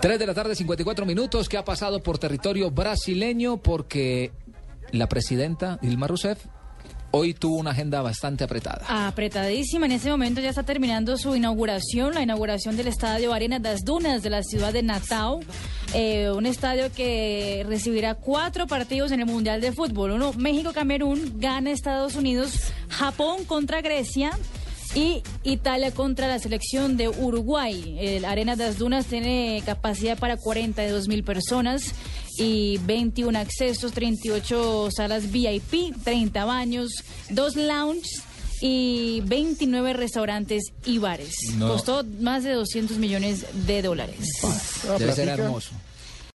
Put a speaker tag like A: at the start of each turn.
A: 3 de la tarde, 54 minutos. ¿Qué ha pasado por territorio brasileño? Porque la presidenta Dilma Rousseff hoy tuvo una agenda bastante apretada.
B: Apretadísima. En este momento ya está terminando su inauguración, la inauguración del estadio Arena das Dunas de la ciudad de Natal. Eh, un estadio que recibirá cuatro partidos en el Mundial de Fútbol. Uno, México-Camerún, gana Estados Unidos, Japón contra Grecia. Y Italia contra la selección de Uruguay. El Arena das Dunas tiene capacidad para 42 mil personas y 21 accesos, 38 salas VIP, 30 baños, dos lounges y 29 restaurantes y bares.
A: No.
B: Costó más de 200 millones de dólares.
A: Debe ser hermoso.